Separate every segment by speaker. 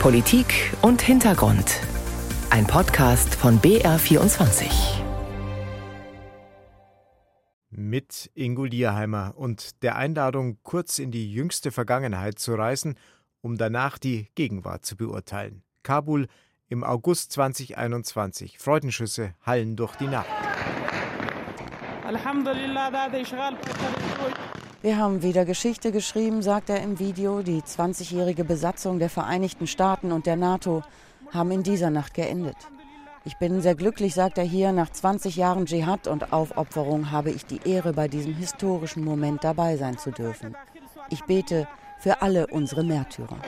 Speaker 1: Politik und Hintergrund. Ein Podcast von BR24.
Speaker 2: Mit Ingo Lierheimer und der Einladung, kurz in die jüngste Vergangenheit zu reisen, um danach die Gegenwart zu beurteilen. Kabul im August 2021. Freudenschüsse hallen durch die Nacht.
Speaker 3: Wir haben wieder Geschichte geschrieben, sagt er im Video. Die 20-jährige Besatzung der Vereinigten Staaten und der NATO haben in dieser Nacht geendet. Ich bin sehr glücklich, sagt er hier, nach 20 Jahren Dschihad und Aufopferung habe ich die Ehre, bei diesem historischen Moment dabei sein zu dürfen. Ich bete für alle unsere Märtyrer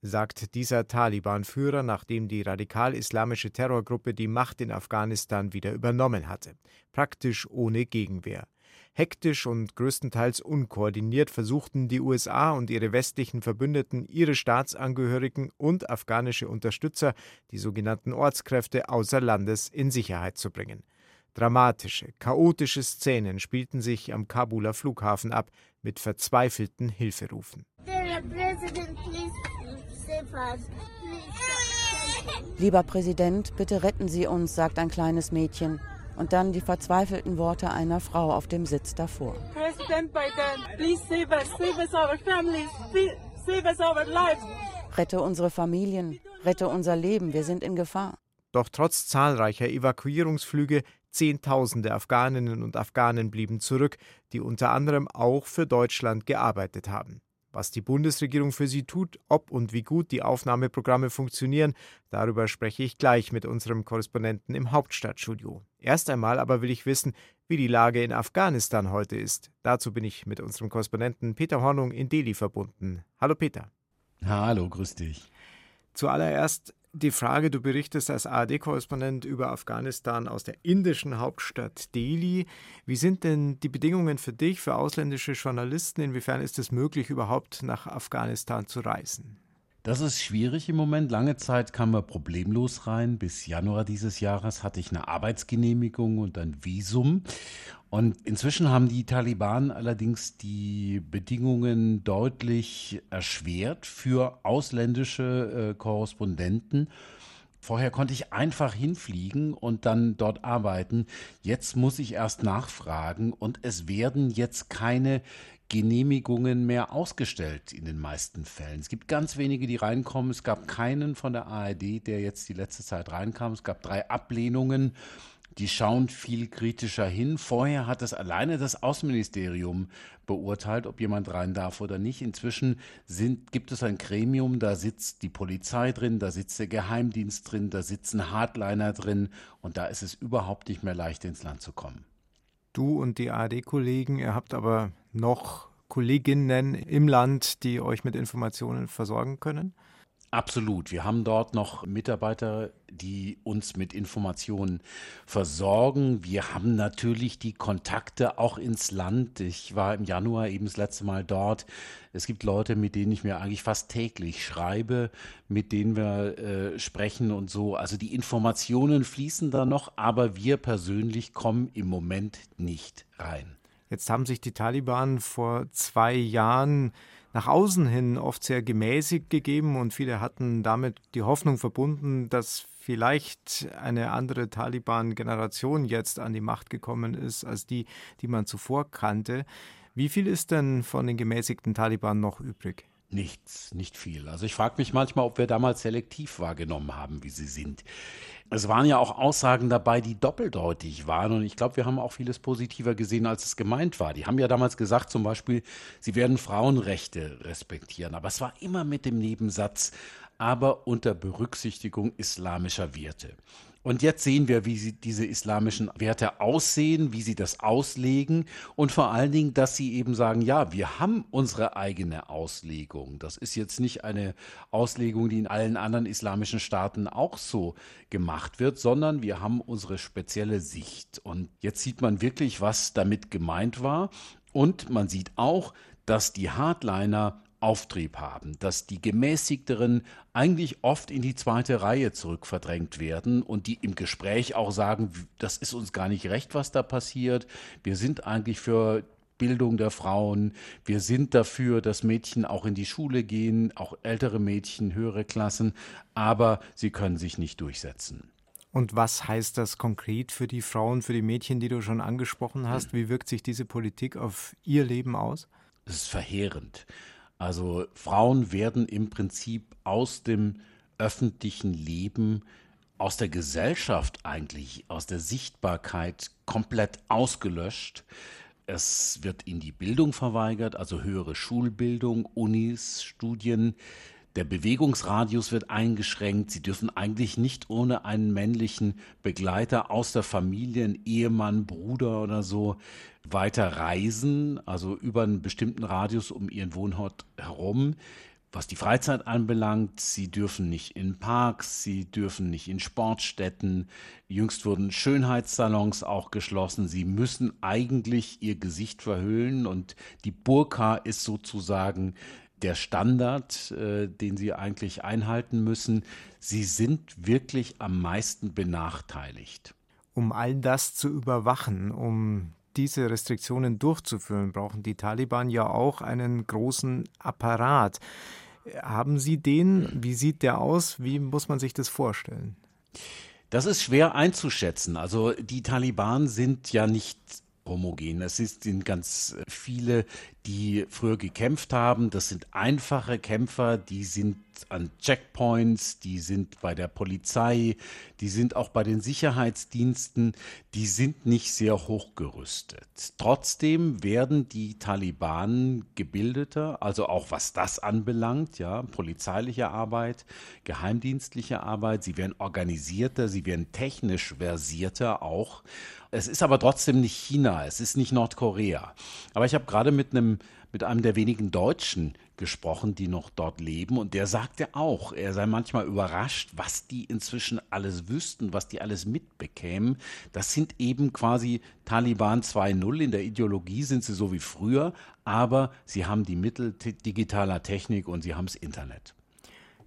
Speaker 2: sagt dieser Taliban-Führer, nachdem die radikal-islamische Terrorgruppe die Macht in Afghanistan wieder übernommen hatte, praktisch ohne Gegenwehr. Hektisch und größtenteils unkoordiniert versuchten die USA und ihre westlichen Verbündeten, ihre Staatsangehörigen und afghanische Unterstützer, die sogenannten Ortskräfte, außer Landes in Sicherheit zu bringen. Dramatische, chaotische Szenen spielten sich am Kabuler Flughafen ab, mit verzweifelten Hilferufen.
Speaker 3: Lieber Präsident, bitte retten Sie uns, sagt ein kleines Mädchen. Und dann die verzweifelten Worte einer Frau auf dem Sitz davor. Biden, please save us, save us our families, save us our lives. Rette unsere Familien, rette unser Leben, wir sind in Gefahr.
Speaker 2: Doch trotz zahlreicher Evakuierungsflüge Zehntausende Afghaninnen und Afghanen blieben zurück, die unter anderem auch für Deutschland gearbeitet haben. Was die Bundesregierung für sie tut, ob und wie gut die Aufnahmeprogramme funktionieren, darüber spreche ich gleich mit unserem Korrespondenten im Hauptstadtstudio. Erst einmal aber will ich wissen, wie die Lage in Afghanistan heute ist. Dazu bin ich mit unserem Korrespondenten Peter Hornung in Delhi verbunden. Hallo Peter.
Speaker 4: Hallo, grüß dich.
Speaker 2: Zuallererst die Frage, du berichtest als ARD-Korrespondent über Afghanistan aus der indischen Hauptstadt Delhi. Wie sind denn die Bedingungen für dich, für ausländische Journalisten? Inwiefern ist es möglich, überhaupt nach Afghanistan zu reisen?
Speaker 4: Das ist schwierig im Moment. Lange Zeit kam man problemlos rein. Bis Januar dieses Jahres hatte ich eine Arbeitsgenehmigung und ein Visum. Und inzwischen haben die Taliban allerdings die Bedingungen deutlich erschwert für ausländische äh, Korrespondenten. Vorher konnte ich einfach hinfliegen und dann dort arbeiten. Jetzt muss ich erst nachfragen und es werden jetzt keine Genehmigungen mehr ausgestellt in den meisten Fällen. Es gibt ganz wenige, die reinkommen. Es gab keinen von der ARD, der jetzt die letzte Zeit reinkam. Es gab drei Ablehnungen die schauen viel kritischer hin. Vorher hat es alleine das Außenministerium beurteilt, ob jemand rein darf oder nicht. Inzwischen sind, gibt es ein Gremium, da sitzt die Polizei drin, da sitzt der Geheimdienst drin, da sitzen Hardliner drin und da ist es überhaupt nicht mehr leicht ins Land zu kommen.
Speaker 2: Du und die ARD-Kollegen, ihr habt aber noch Kolleginnen im Land, die euch mit Informationen versorgen können?
Speaker 4: Absolut. Wir haben dort noch Mitarbeiter, die uns mit Informationen versorgen. Wir haben natürlich die Kontakte auch ins Land. Ich war im Januar eben das letzte Mal dort. Es gibt Leute, mit denen ich mir eigentlich fast täglich schreibe, mit denen wir äh, sprechen und so. Also die Informationen fließen da noch, aber wir persönlich kommen im Moment nicht rein.
Speaker 2: Jetzt haben sich die Taliban vor zwei Jahren nach außen hin oft sehr gemäßigt gegeben und viele hatten damit die Hoffnung verbunden, dass vielleicht eine andere Taliban-Generation jetzt an die Macht gekommen ist als die, die man zuvor kannte. Wie viel ist denn von den gemäßigten Taliban noch übrig?
Speaker 4: Nichts, nicht viel. Also ich frage mich manchmal, ob wir damals selektiv wahrgenommen haben, wie sie sind. Es waren ja auch Aussagen dabei, die doppeldeutig waren. Und ich glaube, wir haben auch vieles positiver gesehen, als es gemeint war. Die haben ja damals gesagt, zum Beispiel, sie werden Frauenrechte respektieren. Aber es war immer mit dem Nebensatz, aber unter Berücksichtigung islamischer Werte. Und jetzt sehen wir, wie sie diese islamischen Werte aussehen, wie sie das auslegen und vor allen Dingen, dass sie eben sagen, ja, wir haben unsere eigene Auslegung. Das ist jetzt nicht eine Auslegung, die in allen anderen islamischen Staaten auch so gemacht wird, sondern wir haben unsere spezielle Sicht. Und jetzt sieht man wirklich, was damit gemeint war. Und man sieht auch, dass die Hardliner Auftrieb haben, dass die gemäßigteren eigentlich oft in die zweite Reihe zurückverdrängt werden und die im Gespräch auch sagen, das ist uns gar nicht recht, was da passiert. Wir sind eigentlich für Bildung der Frauen. Wir sind dafür, dass Mädchen auch in die Schule gehen, auch ältere Mädchen, höhere Klassen, aber sie können sich nicht durchsetzen.
Speaker 2: Und was heißt das konkret für die Frauen, für die Mädchen, die du schon angesprochen hast? Wie wirkt sich diese Politik auf ihr Leben aus?
Speaker 4: Es ist verheerend. Also Frauen werden im Prinzip aus dem öffentlichen Leben, aus der Gesellschaft eigentlich, aus der Sichtbarkeit komplett ausgelöscht. Es wird ihnen die Bildung verweigert, also höhere Schulbildung, Unis, Studien. Der Bewegungsradius wird eingeschränkt. Sie dürfen eigentlich nicht ohne einen männlichen Begleiter aus der Familie, einen Ehemann, Bruder oder so, weiter reisen, also über einen bestimmten Radius um ihren Wohnort herum. Was die Freizeit anbelangt, sie dürfen nicht in Parks, sie dürfen nicht in Sportstätten. Jüngst wurden Schönheitssalons auch geschlossen. Sie müssen eigentlich ihr Gesicht verhüllen und die Burka ist sozusagen der Standard, äh, den sie eigentlich einhalten müssen. Sie sind wirklich am meisten benachteiligt.
Speaker 2: Um all das zu überwachen, um diese Restriktionen durchzuführen, brauchen die Taliban ja auch einen großen Apparat. Haben Sie den? Wie sieht der aus? Wie muss man sich das vorstellen?
Speaker 4: Das ist schwer einzuschätzen. Also die Taliban sind ja nicht homogen. Es sind ganz viele, die früher gekämpft haben. Das sind einfache Kämpfer, die sind an Checkpoints, die sind bei der Polizei, die sind auch bei den Sicherheitsdiensten, die sind nicht sehr hochgerüstet. Trotzdem werden die Taliban gebildeter, also auch was das anbelangt, ja, polizeiliche Arbeit, geheimdienstliche Arbeit, sie werden organisierter, sie werden technisch versierter auch. Es ist aber trotzdem nicht China, es ist nicht Nordkorea. Aber ich habe gerade mit einem mit einem der wenigen Deutschen gesprochen, die noch dort leben, und der sagte auch, er sei manchmal überrascht, was die inzwischen alles wüssten, was die alles mitbekämen. Das sind eben quasi Taliban 2.0. In der Ideologie sind sie so wie früher, aber sie haben die Mittel digitaler Technik und sie haben das Internet.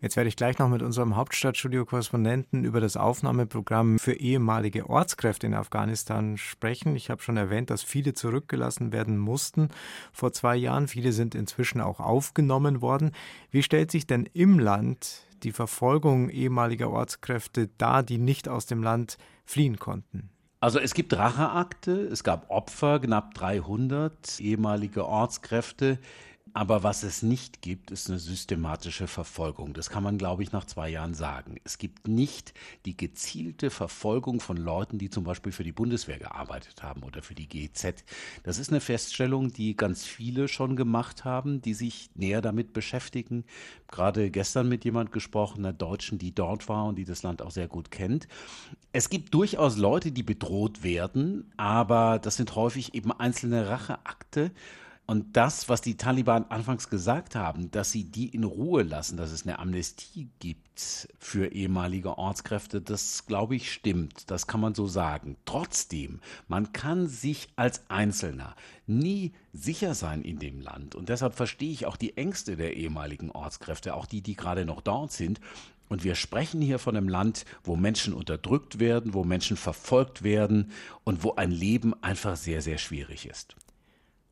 Speaker 2: Jetzt werde ich gleich noch mit unserem Hauptstadtstudio-Korrespondenten über das Aufnahmeprogramm für ehemalige Ortskräfte in Afghanistan sprechen. Ich habe schon erwähnt, dass viele zurückgelassen werden mussten vor zwei Jahren. Viele sind inzwischen auch aufgenommen worden. Wie stellt sich denn im Land die Verfolgung ehemaliger Ortskräfte dar, die nicht aus dem Land fliehen konnten?
Speaker 4: Also es gibt Racheakte, es gab Opfer, knapp 300 ehemalige Ortskräfte, aber was es nicht gibt, ist eine systematische Verfolgung. Das kann man, glaube ich, nach zwei Jahren sagen. Es gibt nicht die gezielte Verfolgung von Leuten, die zum Beispiel für die Bundeswehr gearbeitet haben oder für die GZ. Das ist eine Feststellung, die ganz viele schon gemacht haben, die sich näher damit beschäftigen. Gerade gestern mit jemand gesprochen, einer Deutschen, die dort war und die das Land auch sehr gut kennt. Es gibt durchaus Leute, die bedroht werden, aber das sind häufig eben einzelne Racheakte und das, was die Taliban anfangs gesagt haben, dass sie die in Ruhe lassen, dass es eine Amnestie gibt für ehemalige Ortskräfte, das glaube ich stimmt. Das kann man so sagen. Trotzdem, man kann sich als Einzelner nie sicher sein in dem Land. Und deshalb verstehe ich auch die Ängste der ehemaligen Ortskräfte, auch die, die gerade noch dort sind. Und wir sprechen hier von einem Land, wo Menschen unterdrückt werden, wo Menschen verfolgt werden und wo ein Leben einfach sehr, sehr schwierig ist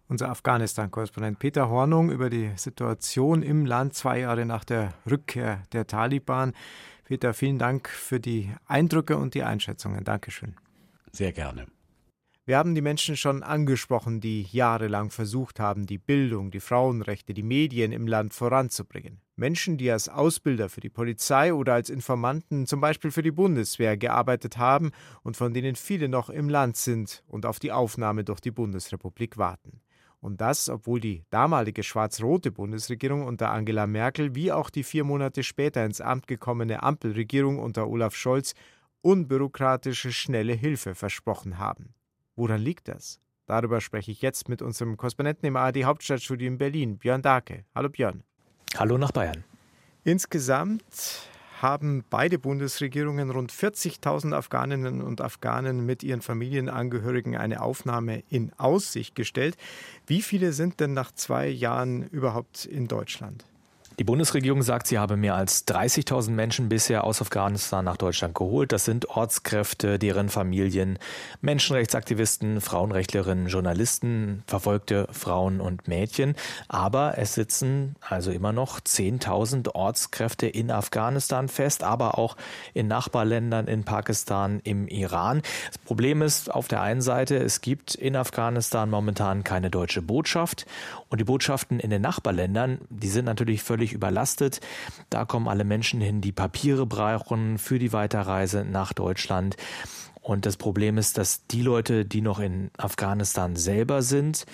Speaker 2: unser Afghanistan-Korrespondent Peter Hornung über die Situation im Land zwei Jahre nach der Rückkehr der Taliban. Peter, vielen Dank für die Eindrücke und die Einschätzungen. Dankeschön.
Speaker 4: Sehr gerne.
Speaker 2: Wir haben die Menschen schon angesprochen, die jahrelang versucht haben, die Bildung, die Frauenrechte, die Medien im Land voranzubringen. Menschen, die als Ausbilder für die Polizei oder als Informanten zum Beispiel für die Bundeswehr gearbeitet haben und von denen viele noch im Land sind und auf die Aufnahme durch die Bundesrepublik warten. Und das, obwohl die damalige schwarz-rote Bundesregierung unter Angela Merkel wie auch die vier Monate später ins Amt gekommene Ampelregierung unter Olaf Scholz unbürokratische, schnelle Hilfe versprochen haben. Woran liegt das? Darüber spreche ich jetzt mit unserem Korrespondenten im ARD Hauptstadtstudio in Berlin, Björn Dake. Hallo Björn.
Speaker 5: Hallo nach Bayern.
Speaker 2: Insgesamt haben beide Bundesregierungen rund 40.000 Afghaninnen und Afghanen mit ihren Familienangehörigen eine Aufnahme in Aussicht gestellt. Wie viele sind denn nach zwei Jahren überhaupt in Deutschland?
Speaker 5: Die Bundesregierung sagt, sie habe mehr als 30.000 Menschen bisher aus Afghanistan nach Deutschland geholt. Das sind Ortskräfte, deren Familien, Menschenrechtsaktivisten, Frauenrechtlerinnen, Journalisten, verfolgte Frauen und Mädchen. Aber es sitzen also immer noch 10.000 Ortskräfte in Afghanistan fest, aber auch in Nachbarländern, in Pakistan, im Iran. Das Problem ist auf der einen Seite, es gibt in Afghanistan momentan keine deutsche Botschaft und die Botschaften in den Nachbarländern, die sind natürlich völlig völlig überlastet. Da kommen alle Menschen hin, die Papiere brauchen für die Weiterreise nach Deutschland. Und das Problem ist, dass die Leute, die noch in Afghanistan selber sind,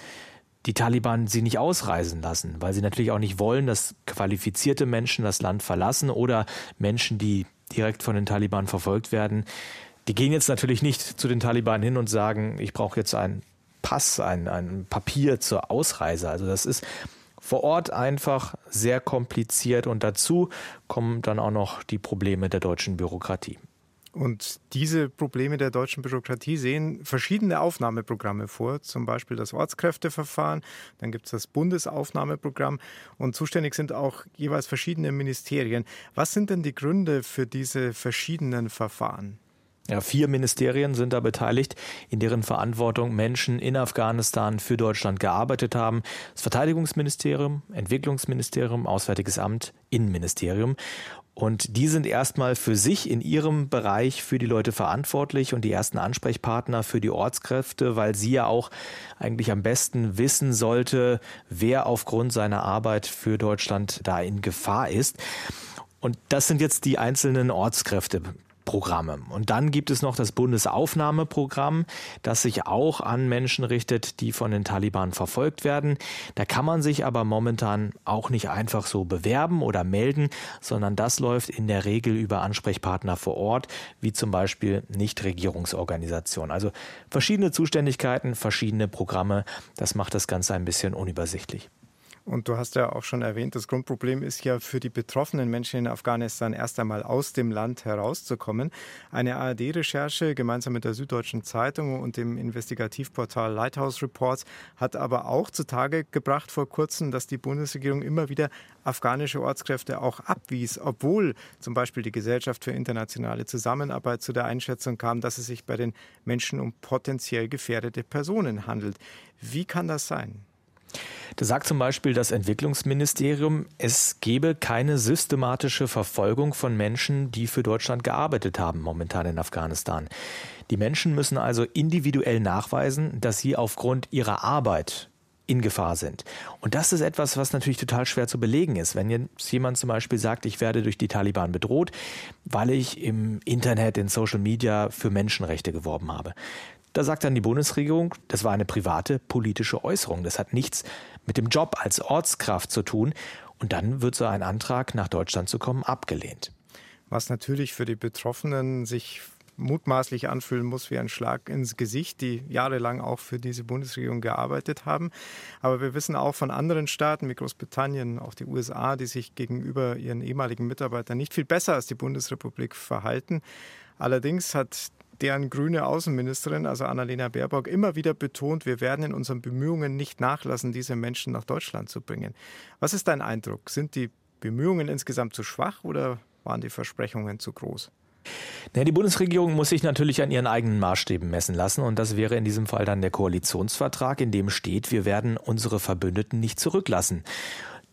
Speaker 5: die Taliban sie nicht ausreisen lassen, weil sie natürlich auch nicht wollen, dass qualifizierte Menschen das Land verlassen oder Menschen, die direkt von den Taliban verfolgt werden. Die gehen jetzt natürlich nicht zu den Taliban hin und sagen, ich brauche jetzt einen Pass, ein, ein Papier zur Ausreise. Also das ist vor Ort einfach sehr kompliziert und dazu kommen dann auch noch die Probleme der deutschen Bürokratie.
Speaker 2: Und diese Probleme der deutschen Bürokratie sehen verschiedene Aufnahmeprogramme vor, zum Beispiel das Ortskräfteverfahren, dann gibt es das Bundesaufnahmeprogramm und zuständig sind auch jeweils verschiedene Ministerien. Was sind denn die Gründe für diese verschiedenen Verfahren?
Speaker 5: Ja, vier Ministerien sind da beteiligt, in deren Verantwortung Menschen in Afghanistan für Deutschland gearbeitet haben. Das Verteidigungsministerium, Entwicklungsministerium, Auswärtiges Amt, Innenministerium. Und die sind erstmal für sich in ihrem Bereich für die Leute verantwortlich und die ersten Ansprechpartner für die Ortskräfte, weil sie ja auch eigentlich am besten wissen sollte, wer aufgrund seiner Arbeit für Deutschland da in Gefahr ist. Und das sind jetzt die einzelnen Ortskräfte. Programme. Und dann gibt es noch das Bundesaufnahmeprogramm, das sich auch an Menschen richtet, die von den Taliban verfolgt werden. Da kann man sich aber momentan auch nicht einfach so bewerben oder melden, sondern das läuft in der Regel über Ansprechpartner vor Ort, wie zum Beispiel Nichtregierungsorganisationen. Also verschiedene Zuständigkeiten, verschiedene Programme. Das macht das Ganze ein bisschen unübersichtlich.
Speaker 2: Und du hast ja auch schon erwähnt, das Grundproblem ist ja für die betroffenen Menschen in Afghanistan erst einmal aus dem Land herauszukommen. Eine ARD-Recherche gemeinsam mit der Süddeutschen Zeitung und dem Investigativportal Lighthouse Reports hat aber auch zutage gebracht vor kurzem, dass die Bundesregierung immer wieder afghanische Ortskräfte auch abwies, obwohl zum Beispiel die Gesellschaft für internationale Zusammenarbeit zu der Einschätzung kam, dass es sich bei den Menschen um potenziell gefährdete Personen handelt. Wie kann das sein?
Speaker 5: Da sagt zum Beispiel das Entwicklungsministerium, es gebe keine systematische Verfolgung von Menschen, die für Deutschland gearbeitet haben, momentan in Afghanistan. Die Menschen müssen also individuell nachweisen, dass sie aufgrund ihrer Arbeit in Gefahr sind. Und das ist etwas, was natürlich total schwer zu belegen ist. Wenn jetzt jemand zum Beispiel sagt, ich werde durch die Taliban bedroht, weil ich im Internet, in Social Media für Menschenrechte geworben habe. Da sagt dann die Bundesregierung, das war eine private politische Äußerung. Das hat nichts mit dem Job als Ortskraft zu tun. Und dann wird so ein Antrag, nach Deutschland zu kommen, abgelehnt.
Speaker 2: Was natürlich für die Betroffenen sich mutmaßlich anfühlen muss wie ein Schlag ins Gesicht, die jahrelang auch für diese Bundesregierung gearbeitet haben. Aber wir wissen auch von anderen Staaten wie Großbritannien, auch die USA, die sich gegenüber ihren ehemaligen Mitarbeitern nicht viel besser als die Bundesrepublik verhalten. Allerdings hat deren grüne Außenministerin, also Annalena Baerbock, immer wieder betont, wir werden in unseren Bemühungen nicht nachlassen, diese Menschen nach Deutschland zu bringen. Was ist dein Eindruck? Sind die Bemühungen insgesamt zu schwach oder waren die Versprechungen zu groß?
Speaker 5: Die Bundesregierung muss sich natürlich an ihren eigenen Maßstäben messen lassen und das wäre in diesem Fall dann der Koalitionsvertrag, in dem steht, wir werden unsere Verbündeten nicht zurücklassen.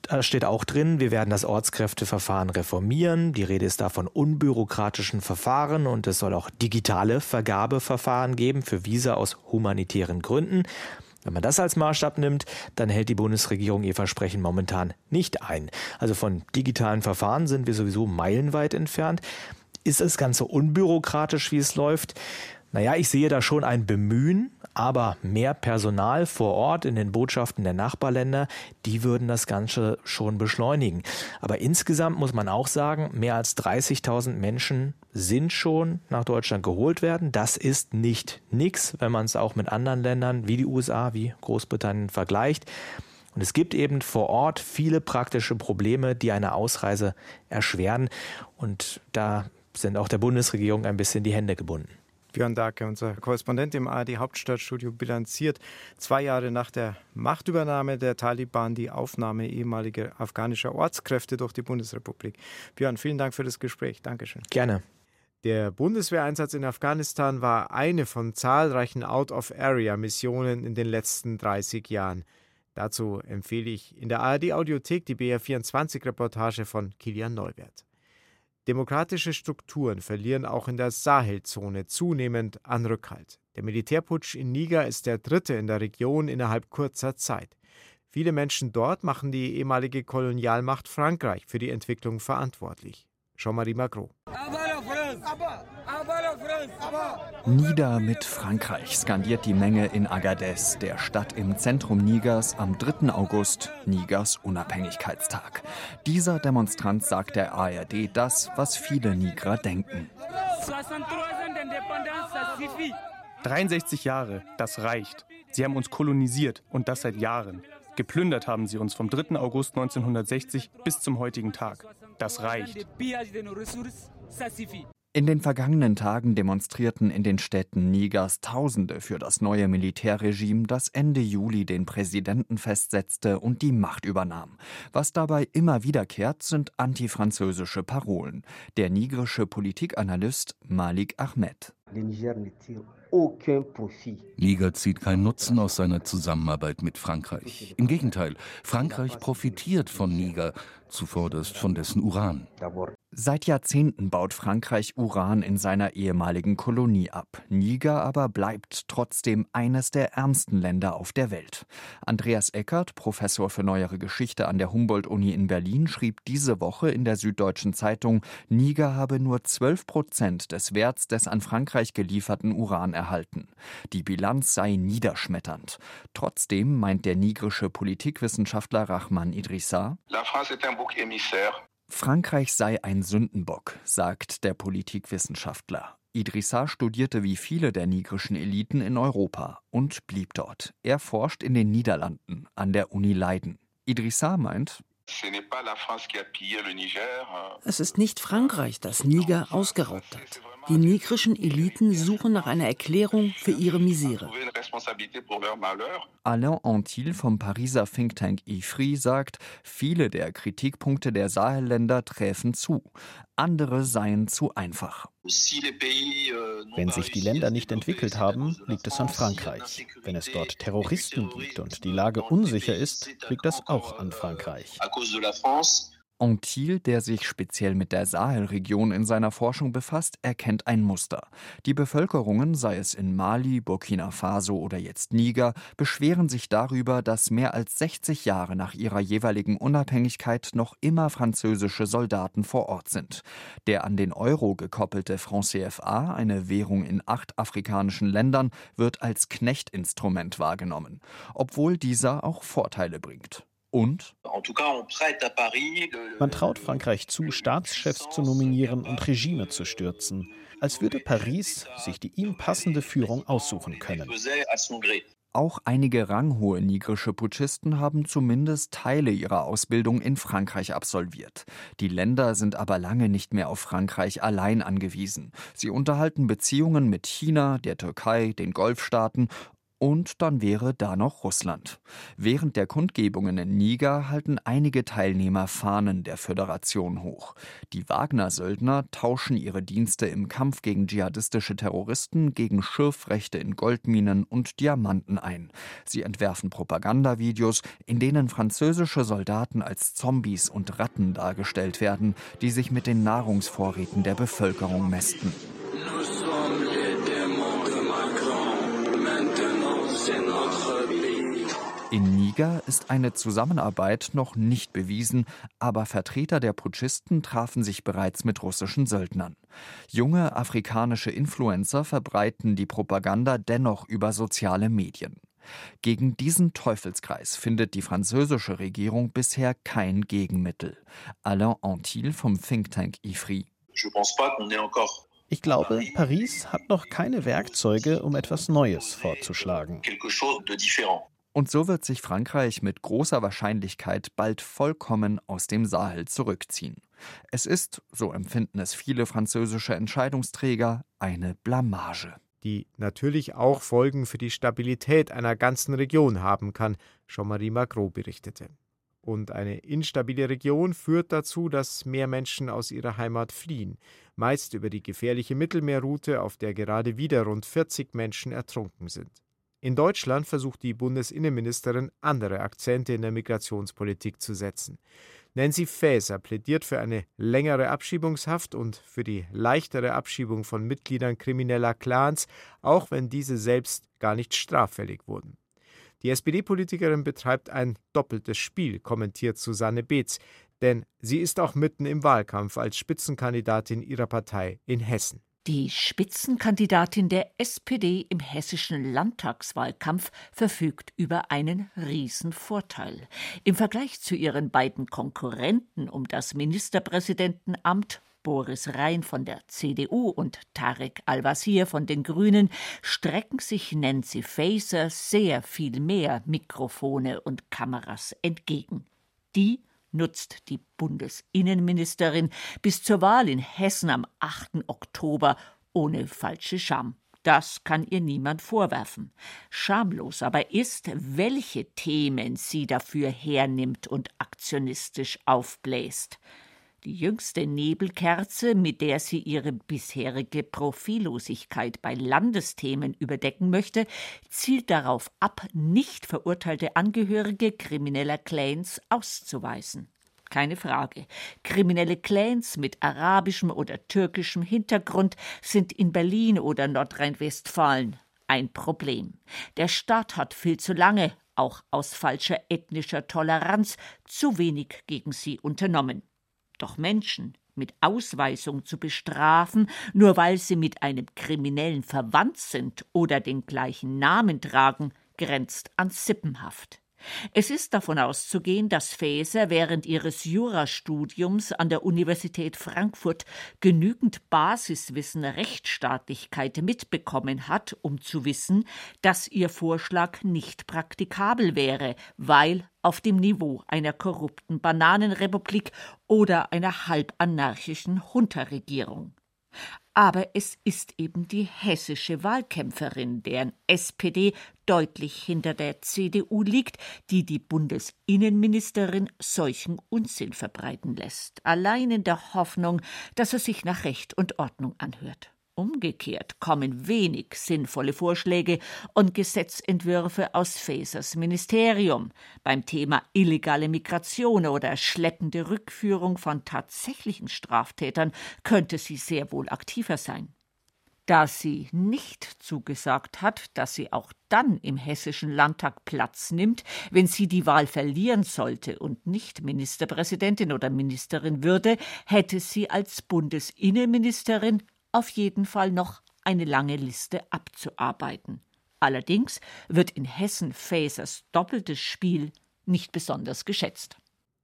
Speaker 5: Da steht auch drin, wir werden das Ortskräfteverfahren reformieren. Die Rede ist da von unbürokratischen Verfahren und es soll auch digitale Vergabeverfahren geben für Visa aus humanitären Gründen. Wenn man das als Maßstab nimmt, dann hält die Bundesregierung ihr Versprechen momentan nicht ein. Also von digitalen Verfahren sind wir sowieso meilenweit entfernt. Ist das Ganze unbürokratisch, wie es läuft? Naja, ich sehe da schon ein Bemühen, aber mehr Personal vor Ort in den Botschaften der Nachbarländer, die würden das Ganze schon beschleunigen. Aber insgesamt muss man auch sagen, mehr als 30.000 Menschen sind schon nach Deutschland geholt werden. Das ist nicht nix, wenn man es auch mit anderen Ländern wie die USA, wie Großbritannien vergleicht. Und es gibt eben vor Ort viele praktische Probleme, die eine Ausreise erschweren. Und da sind auch der Bundesregierung ein bisschen die Hände gebunden.
Speaker 2: Björn Dake, unser Korrespondent im ARD Hauptstadtstudio, bilanziert zwei Jahre nach der Machtübernahme der Taliban die Aufnahme ehemaliger afghanischer Ortskräfte durch die Bundesrepublik. Björn, vielen Dank für das Gespräch. Dankeschön.
Speaker 5: Gerne.
Speaker 2: Der Bundeswehreinsatz in Afghanistan war eine von zahlreichen Out-of-Area-Missionen in den letzten 30 Jahren. Dazu empfehle ich in der ARD-Audiothek die BR24-Reportage von Kilian Neuwert. Demokratische Strukturen verlieren auch in der Sahelzone zunehmend an Rückhalt. Der Militärputsch in Niger ist der dritte in der Region innerhalb kurzer Zeit. Viele Menschen dort machen die ehemalige Kolonialmacht Frankreich für die Entwicklung verantwortlich. Jean-Marie Macron.
Speaker 6: Nieder mit Frankreich skandiert die Menge in Agadez, der Stadt im Zentrum Nigers, am 3. August, Nigers Unabhängigkeitstag. Dieser Demonstrant sagt der ARD das, was viele Niger denken.
Speaker 7: 63 Jahre, das reicht. Sie haben uns kolonisiert und das seit Jahren. Geplündert haben sie uns vom 3. August 1960 bis zum heutigen Tag. Das reicht.
Speaker 6: In den vergangenen Tagen demonstrierten in den Städten Nigers Tausende für das neue Militärregime, das Ende Juli den Präsidenten festsetzte und die Macht übernahm. Was dabei immer wiederkehrt, sind antifranzösische Parolen. Der nigrische Politikanalyst Malik Ahmed.
Speaker 8: Niger zieht keinen Nutzen aus seiner Zusammenarbeit mit Frankreich. Im Gegenteil, Frankreich profitiert von Niger, zuvorderst von dessen Uran.
Speaker 6: Seit Jahrzehnten baut Frankreich Uran in seiner ehemaligen Kolonie ab. Niger aber bleibt trotzdem eines der ärmsten Länder auf der Welt. Andreas Eckert, Professor für neuere Geschichte an der Humboldt-Uni in Berlin, schrieb diese Woche in der Süddeutschen Zeitung, Niger habe nur 12 Prozent des Werts des an Frankreich gelieferten Uran erhalten. Die Bilanz sei niederschmetternd. Trotzdem meint der nigrische Politikwissenschaftler Rahman Idrissa, La France est un bouc émissaire Frankreich sei ein Sündenbock, sagt der Politikwissenschaftler. Idrissa studierte wie viele der nigrischen Eliten in Europa und blieb dort. Er forscht in den Niederlanden an der Uni Leiden. Idrissa meint,
Speaker 9: es ist nicht Frankreich, das Niger ausgeraubt hat. Die nigrischen Eliten suchen nach einer Erklärung für ihre Misere.
Speaker 6: Alain Antil vom Pariser Think Tank IFRI sagt, viele der Kritikpunkte der Sahelländer träfen zu. Andere seien zu einfach.
Speaker 10: Wenn sich die Länder nicht entwickelt haben, liegt es an Frankreich. Wenn es dort Terroristen gibt und die Lage unsicher ist, liegt das auch an Frankreich.
Speaker 6: Antil, der sich speziell mit der Sahelregion in seiner Forschung befasst, erkennt ein Muster. Die Bevölkerungen, sei es in Mali, Burkina Faso oder jetzt Niger, beschweren sich darüber, dass mehr als 60 Jahre nach ihrer jeweiligen Unabhängigkeit noch immer französische Soldaten vor Ort sind. Der an den Euro gekoppelte Franc CFA, eine Währung in acht afrikanischen Ländern, wird als Knechtinstrument wahrgenommen, obwohl dieser auch Vorteile bringt. Und?
Speaker 10: Man traut Frankreich zu, Staatschefs zu nominieren und Regime zu stürzen, als würde Paris sich die ihm passende Führung aussuchen können.
Speaker 6: Auch einige ranghohe nigrische Putschisten haben zumindest Teile ihrer Ausbildung in Frankreich absolviert. Die Länder sind aber lange nicht mehr auf Frankreich allein angewiesen. Sie unterhalten Beziehungen mit China, der Türkei, den Golfstaaten und dann wäre da noch Russland. Während der Kundgebungen in Niger halten einige Teilnehmer Fahnen der Föderation hoch. Die Wagner-Söldner tauschen ihre Dienste im Kampf gegen dschihadistische Terroristen gegen Schürfrechte in Goldminen und Diamanten ein. Sie entwerfen Propagandavideos, in denen französische Soldaten als Zombies und Ratten dargestellt werden, die sich mit den Nahrungsvorräten der Bevölkerung mästen. In Niger ist eine Zusammenarbeit noch nicht bewiesen, aber Vertreter der Putschisten trafen sich bereits mit russischen Söldnern. Junge afrikanische Influencer verbreiten die Propaganda dennoch über soziale Medien. Gegen diesen Teufelskreis findet die französische Regierung bisher kein Gegenmittel. Alain Antil vom Think Tank IFRI.
Speaker 10: Ich glaube, Paris hat noch keine Werkzeuge, um etwas Neues vorzuschlagen.
Speaker 6: Und so wird sich Frankreich mit großer Wahrscheinlichkeit bald vollkommen aus dem Sahel zurückziehen. Es ist, so empfinden es viele französische Entscheidungsträger, eine Blamage.
Speaker 2: Die natürlich auch Folgen für die Stabilität einer ganzen Region haben kann, Jean-Marie Macron berichtete. Und eine instabile Region führt dazu, dass mehr Menschen aus ihrer Heimat fliehen, meist über die gefährliche Mittelmeerroute, auf der gerade wieder rund 40 Menschen ertrunken sind. In Deutschland versucht die Bundesinnenministerin andere Akzente in der Migrationspolitik zu setzen. Nancy Faeser plädiert für eine längere Abschiebungshaft und für die leichtere Abschiebung von Mitgliedern krimineller Clans, auch wenn diese selbst gar nicht straffällig wurden. Die SPD-Politikerin betreibt ein doppeltes Spiel, kommentiert Susanne Beetz, denn sie ist auch mitten im Wahlkampf als Spitzenkandidatin ihrer Partei in Hessen.
Speaker 11: Die Spitzenkandidatin der SPD im hessischen Landtagswahlkampf verfügt über einen Riesenvorteil. Im Vergleich zu ihren beiden Konkurrenten um das Ministerpräsidentenamt Boris Rhein von der CDU und Tarek Al-Wazir von den Grünen strecken sich Nancy Faeser sehr viel mehr Mikrofone und Kameras entgegen. Die nutzt die Bundesinnenministerin bis zur Wahl in Hessen am 8. Oktober ohne falsche Scham. Das kann ihr niemand vorwerfen. Schamlos aber ist, welche Themen sie dafür hernimmt und aktionistisch aufbläst. Die jüngste Nebelkerze, mit der sie ihre bisherige Profillosigkeit bei Landesthemen überdecken möchte, zielt darauf ab, nicht verurteilte Angehörige krimineller Clans auszuweisen. Keine Frage. Kriminelle Clans mit arabischem oder türkischem Hintergrund sind in Berlin oder Nordrhein-Westfalen ein Problem. Der Staat hat viel zu lange, auch aus falscher ethnischer Toleranz, zu wenig gegen sie unternommen. Doch Menschen mit Ausweisung zu bestrafen, nur weil sie mit einem Kriminellen verwandt sind oder den gleichen Namen tragen, grenzt an Sippenhaft. Es ist davon auszugehen, dass Faeser während ihres Jurastudiums an der Universität Frankfurt genügend Basiswissen Rechtsstaatlichkeit mitbekommen hat, um zu wissen, dass ihr Vorschlag nicht praktikabel wäre, weil auf dem Niveau einer korrupten Bananenrepublik oder einer halbanarchischen Junta-Regierung. Aber es ist eben die hessische Wahlkämpferin, deren SPD deutlich hinter der CDU liegt, die die Bundesinnenministerin solchen Unsinn verbreiten lässt, allein in der Hoffnung, dass er sich nach Recht und Ordnung anhört. Umgekehrt kommen wenig sinnvolle Vorschläge und Gesetzentwürfe aus Fasers Ministerium. Beim Thema illegale Migration oder schleppende Rückführung von tatsächlichen Straftätern könnte sie sehr wohl aktiver sein. Da sie nicht zugesagt hat, dass sie auch dann im hessischen Landtag Platz nimmt, wenn sie die Wahl verlieren sollte und nicht Ministerpräsidentin oder Ministerin würde, hätte sie als Bundesinnenministerin auf jeden Fall noch eine lange Liste abzuarbeiten. Allerdings wird in Hessen Fasers doppeltes Spiel nicht besonders geschätzt.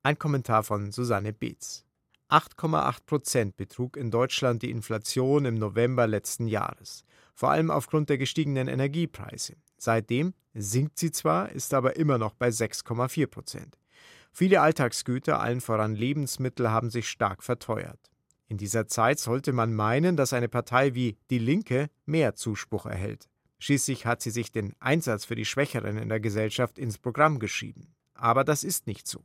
Speaker 2: Ein Kommentar von Susanne Beetz. 8,8 Prozent betrug in Deutschland die Inflation im November letzten Jahres, vor allem aufgrund der gestiegenen Energiepreise. Seitdem sinkt sie zwar, ist aber immer noch bei 6,4 Prozent. Viele Alltagsgüter, allen voran Lebensmittel, haben sich stark verteuert. In dieser Zeit sollte man meinen, dass eine Partei wie Die Linke mehr Zuspruch erhält. Schließlich hat sie sich den Einsatz für die Schwächeren in der Gesellschaft ins Programm geschrieben. Aber das ist nicht so.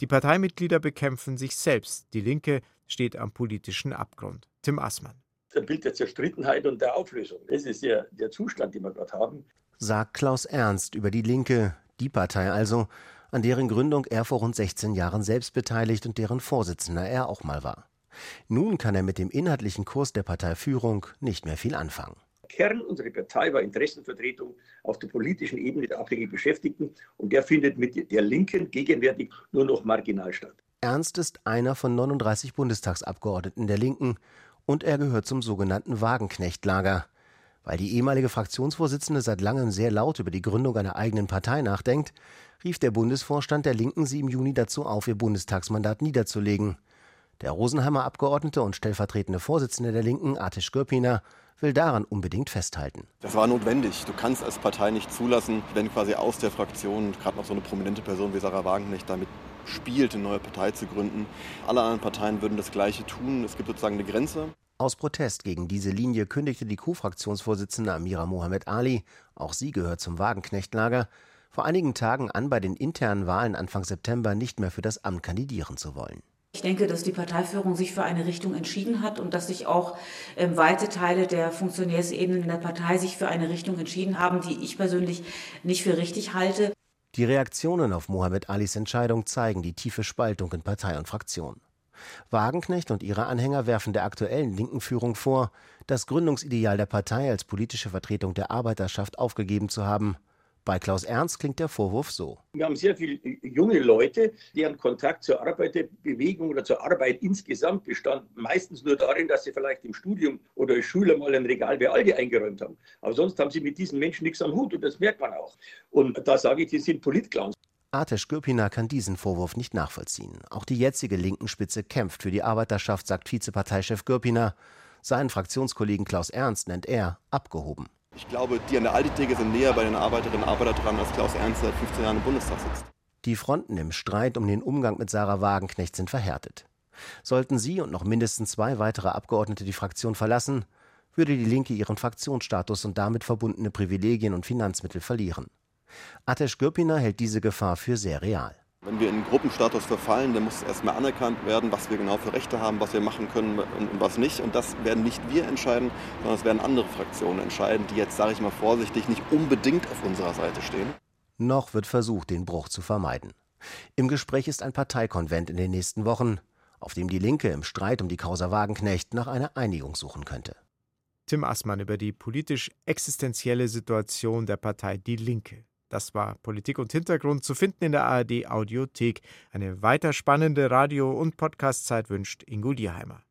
Speaker 2: Die Parteimitglieder bekämpfen sich selbst. Die Linke steht am politischen Abgrund. Tim Assmann.
Speaker 12: Das Bild der Zerstrittenheit und der Auflösung. Das ist ja der Zustand, den wir gerade haben.
Speaker 13: Sagt Klaus Ernst über die Linke, die Partei also, an deren Gründung er vor rund 16 Jahren selbst beteiligt und deren Vorsitzender er auch mal war. Nun kann er mit dem inhaltlichen Kurs der Parteiführung nicht mehr viel anfangen.
Speaker 12: Kern unserer Partei war Interessenvertretung auf der politischen Ebene der abhängig Beschäftigten und der findet mit der Linken gegenwärtig nur noch marginal statt.
Speaker 13: Ernst ist einer von 39 Bundestagsabgeordneten der Linken und er gehört zum sogenannten Wagenknechtlager. Weil die ehemalige Fraktionsvorsitzende seit langem sehr laut über die Gründung einer eigenen Partei nachdenkt, rief der Bundesvorstand der Linken sie im Juni dazu auf, ihr Bundestagsmandat niederzulegen. Der Rosenheimer Abgeordnete und stellvertretende Vorsitzende der Linken, Artisch Gürpiner, will daran unbedingt festhalten.
Speaker 14: Das war notwendig. Du kannst als Partei nicht zulassen, wenn quasi aus der Fraktion gerade noch so eine prominente Person wie Sarah Wagenknecht damit spielt, eine neue Partei zu gründen. Alle anderen Parteien würden das Gleiche tun. Es gibt sozusagen eine Grenze.
Speaker 13: Aus Protest gegen diese Linie kündigte die Co-Fraktionsvorsitzende Amira Mohamed Ali, auch sie gehört zum Wagenknechtlager, vor einigen Tagen an, bei den internen Wahlen Anfang September nicht mehr für das Amt kandidieren zu wollen.
Speaker 15: Ich denke, dass die Parteiführung sich für eine Richtung entschieden hat und dass sich auch ähm, weite Teile der Funktionärsebenen in der Partei sich für eine Richtung entschieden haben, die ich persönlich nicht für richtig halte.
Speaker 13: Die Reaktionen auf Mohammed Alis Entscheidung zeigen die tiefe Spaltung in Partei und Fraktion. Wagenknecht und ihre Anhänger werfen der aktuellen linken Führung vor, das Gründungsideal der Partei als politische Vertretung der Arbeiterschaft aufgegeben zu haben bei Klaus Ernst klingt der Vorwurf so.
Speaker 12: Wir haben sehr viele junge Leute, deren Kontakt zur Arbeiterbewegung oder zur Arbeit insgesamt bestand meistens nur darin, dass sie vielleicht im Studium oder als Schüler mal ein Regal bei Aldi eingeräumt haben. Aber sonst haben sie mit diesen Menschen nichts am Hut und das merkt man auch. Und da sage ich, die sind Politclowns.
Speaker 13: Artesh Gürpina kann diesen Vorwurf nicht nachvollziehen. Auch die jetzige linken Spitze kämpft für die Arbeiterschaft, sagt Vizeparteichef Gürpina. Seinen Fraktionskollegen Klaus Ernst nennt er abgehoben.
Speaker 14: Ich glaube, die an der Aldi-Theke sind näher bei den Arbeiterinnen und Arbeitern dran, als Klaus Ernst seit 15 Jahren im Bundestag sitzt.
Speaker 13: Die Fronten im Streit um den Umgang mit Sarah Wagenknecht sind verhärtet. Sollten sie und noch mindestens zwei weitere Abgeordnete die Fraktion verlassen, würde die Linke ihren Fraktionsstatus und damit verbundene Privilegien und Finanzmittel verlieren. Atesh Gürpiner hält diese Gefahr für sehr real.
Speaker 14: Wenn wir in Gruppenstatus verfallen, dann muss erstmal anerkannt werden, was wir genau für Rechte haben, was wir machen können und was nicht. Und das werden nicht wir entscheiden, sondern es werden andere Fraktionen entscheiden, die jetzt, sage ich mal vorsichtig, nicht unbedingt auf unserer Seite stehen.
Speaker 13: Noch wird versucht, den Bruch zu vermeiden. Im Gespräch ist ein Parteikonvent in den nächsten Wochen, auf dem die Linke im Streit um die Causa Wagenknecht nach einer Einigung suchen könnte.
Speaker 2: Tim Assmann über die politisch existenzielle Situation der Partei Die Linke. Das war Politik und Hintergrund zu finden in der ARD Audiothek. Eine weiter spannende Radio- und Podcastzeit wünscht Ingo Dierheimer.